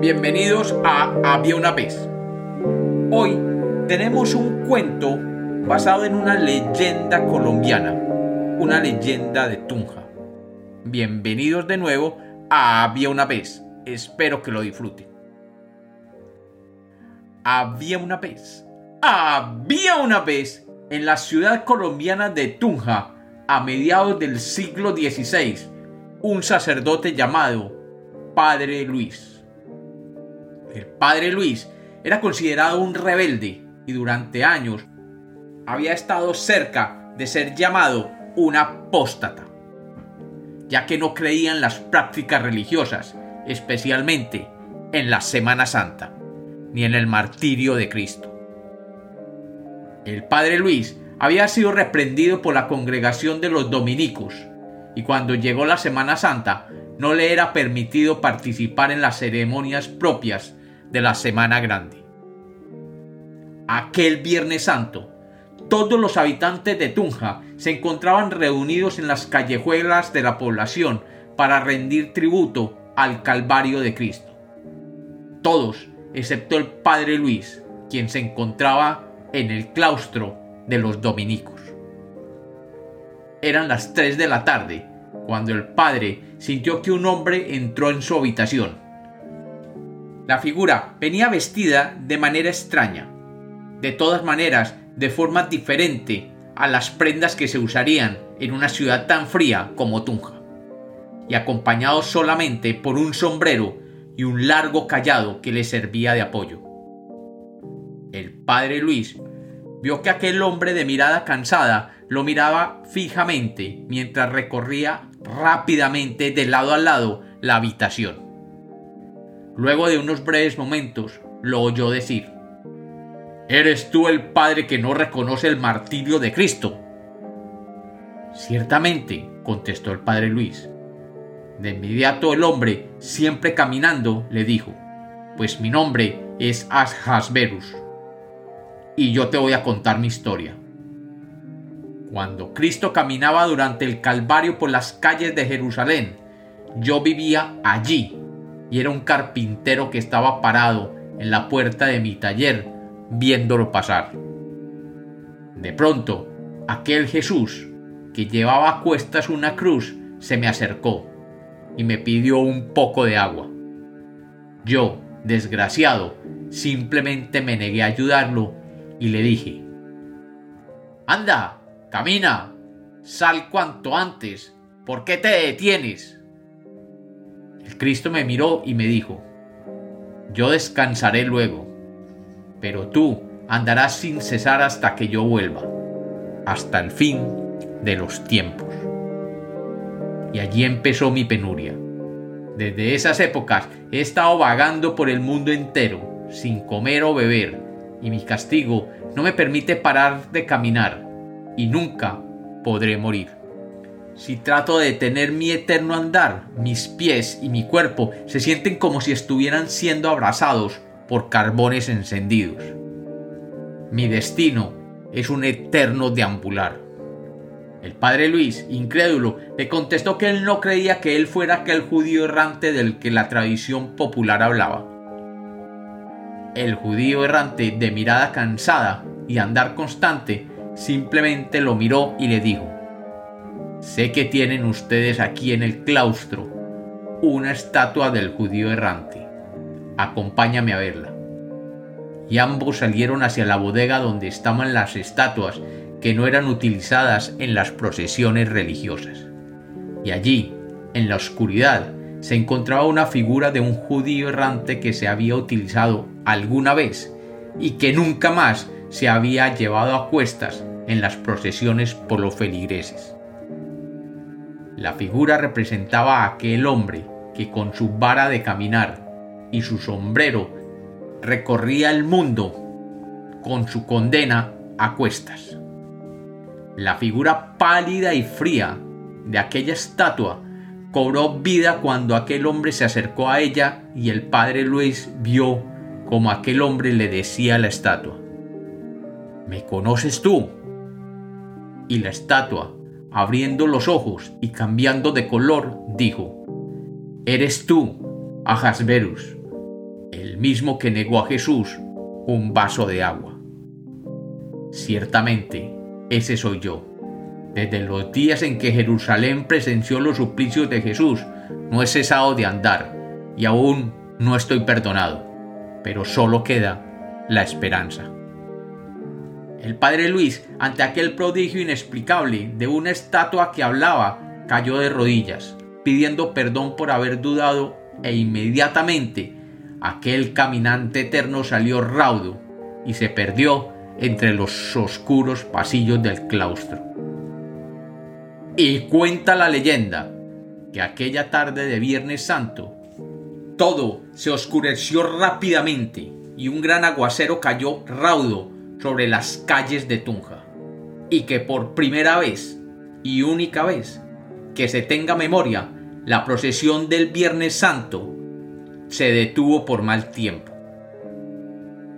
Bienvenidos a Había una vez. Hoy tenemos un cuento basado en una leyenda colombiana, una leyenda de Tunja. Bienvenidos de nuevo a Había una vez. Espero que lo disfruten. Había una vez. Había una vez en la ciudad colombiana de Tunja, a mediados del siglo XVI, un sacerdote llamado Padre Luis. El Padre Luis era considerado un rebelde y durante años había estado cerca de ser llamado un apóstata, ya que no creía en las prácticas religiosas, especialmente en la Semana Santa, ni en el martirio de Cristo. El Padre Luis había sido reprendido por la congregación de los dominicos, y cuando llegó la Semana Santa no le era permitido participar en las ceremonias propias de la Semana Grande. Aquel Viernes Santo, todos los habitantes de Tunja se encontraban reunidos en las callejuelas de la población para rendir tributo al Calvario de Cristo. Todos, excepto el Padre Luis, quien se encontraba en el claustro de los dominicos. Eran las 3 de la tarde cuando el padre sintió que un hombre entró en su habitación. La figura venía vestida de manera extraña, de todas maneras de forma diferente a las prendas que se usarían en una ciudad tan fría como Tunja, y acompañado solamente por un sombrero y un largo callado que le servía de apoyo. El padre Luis vio que aquel hombre de mirada cansada lo miraba fijamente mientras recorría rápidamente de lado a lado la habitación. Luego de unos breves momentos lo oyó decir, ¿Eres tú el padre que no reconoce el martirio de Cristo? Ciertamente, contestó el padre Luis. De inmediato el hombre, siempre caminando, le dijo, Pues mi nombre es Ashasverus y yo te voy a contar mi historia. Cuando Cristo caminaba durante el Calvario por las calles de Jerusalén, yo vivía allí y era un carpintero que estaba parado en la puerta de mi taller viéndolo pasar. De pronto, aquel Jesús que llevaba a cuestas una cruz se me acercó y me pidió un poco de agua. Yo, desgraciado, simplemente me negué a ayudarlo y le dije, Anda, camina, sal cuanto antes, ¿por qué te detienes? El Cristo me miró y me dijo, Yo descansaré luego, pero tú andarás sin cesar hasta que yo vuelva, hasta el fin de los tiempos. Y allí empezó mi penuria. Desde esas épocas he estado vagando por el mundo entero, sin comer o beber, y mi castigo no me permite parar de caminar y nunca podré morir. Si trato de detener mi eterno andar, mis pies y mi cuerpo se sienten como si estuvieran siendo abrazados por carbones encendidos. Mi destino es un eterno deambular. El padre Luis, incrédulo, le contestó que él no creía que él fuera aquel judío errante del que la tradición popular hablaba el judío errante de mirada cansada y andar constante simplemente lo miró y le dijo, Sé que tienen ustedes aquí en el claustro una estatua del judío errante. Acompáñame a verla. Y ambos salieron hacia la bodega donde estaban las estatuas que no eran utilizadas en las procesiones religiosas. Y allí, en la oscuridad, se encontraba una figura de un judío errante que se había utilizado alguna vez y que nunca más se había llevado a cuestas en las procesiones por los feligreses. La figura representaba a aquel hombre que con su vara de caminar y su sombrero recorría el mundo con su condena a cuestas. La figura pálida y fría de aquella estatua cobró vida cuando aquel hombre se acercó a ella y el padre Luis vio como aquel hombre le decía a la estatua, ¿me conoces tú? Y la estatua, abriendo los ojos y cambiando de color, dijo, Eres tú, Ahasverus, el mismo que negó a Jesús un vaso de agua. Ciertamente, ese soy yo. Desde los días en que Jerusalén presenció los suplicios de Jesús, no he cesado de andar y aún no estoy perdonado, pero solo queda la esperanza. El padre Luis, ante aquel prodigio inexplicable de una estatua que hablaba, cayó de rodillas, pidiendo perdón por haber dudado e inmediatamente aquel caminante eterno salió raudo y se perdió entre los oscuros pasillos del claustro. Y cuenta la leyenda que aquella tarde de Viernes Santo todo se oscureció rápidamente y un gran aguacero cayó raudo sobre las calles de Tunja. Y que por primera vez y única vez que se tenga memoria, la procesión del Viernes Santo se detuvo por mal tiempo.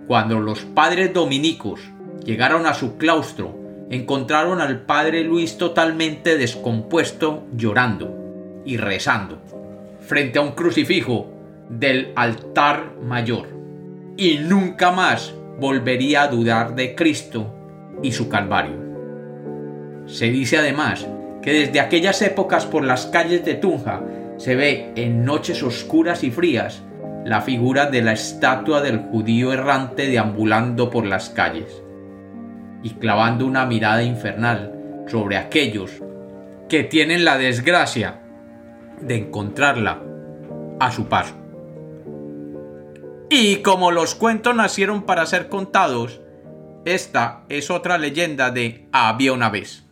Cuando los padres dominicos llegaron a su claustro, encontraron al padre Luis totalmente descompuesto, llorando y rezando, frente a un crucifijo del altar mayor. Y nunca más volvería a dudar de Cristo y su Calvario. Se dice además que desde aquellas épocas por las calles de Tunja se ve en noches oscuras y frías la figura de la estatua del judío errante deambulando por las calles y clavando una mirada infernal sobre aquellos que tienen la desgracia de encontrarla a su paso. Y como los cuentos nacieron para ser contados, esta es otra leyenda de Había una vez.